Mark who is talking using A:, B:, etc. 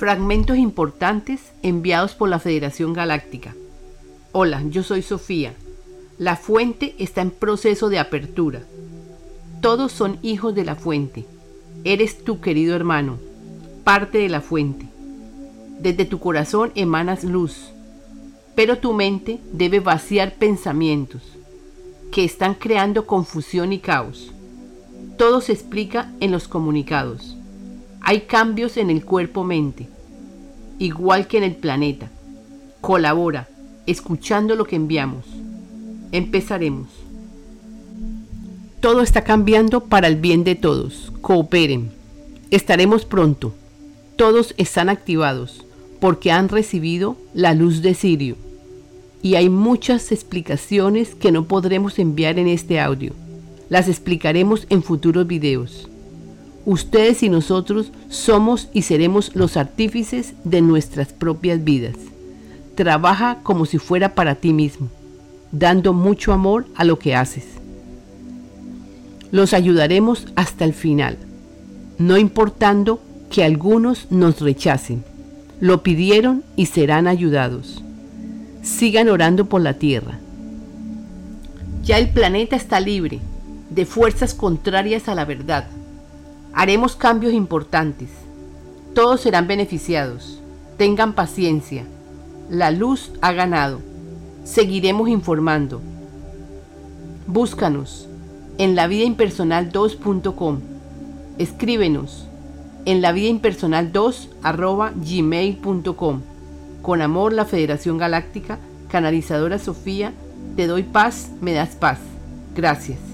A: Fragmentos importantes enviados por la Federación Galáctica. Hola, yo soy Sofía. La fuente está en proceso de apertura. Todos son hijos de la fuente. Eres tu querido hermano, parte de la fuente. Desde tu corazón emanas luz, pero tu mente debe vaciar pensamientos que están creando confusión y caos. Todo se explica en los comunicados. Hay cambios en el cuerpo-mente, igual que en el planeta. Colabora, escuchando lo que enviamos. Empezaremos. Todo está cambiando para el bien de todos. Cooperen. Estaremos pronto. Todos están activados porque han recibido la luz de Sirio. Y hay muchas explicaciones que no podremos enviar en este audio. Las explicaremos en futuros videos. Ustedes y nosotros somos y seremos los artífices de nuestras propias vidas. Trabaja como si fuera para ti mismo, dando mucho amor a lo que haces. Los ayudaremos hasta el final, no importando que algunos nos rechacen. Lo pidieron y serán ayudados. Sigan orando por la tierra. Ya el planeta está libre de fuerzas contrarias a la verdad. Haremos cambios importantes. Todos serán beneficiados. Tengan paciencia. La luz ha ganado. Seguiremos informando. Búscanos en la vida impersonal 2.com. Escríbenos en la vida impersonal 2 gmail.com. Con amor, la Federación Galáctica, canalizadora Sofía, te doy paz, me das paz. Gracias.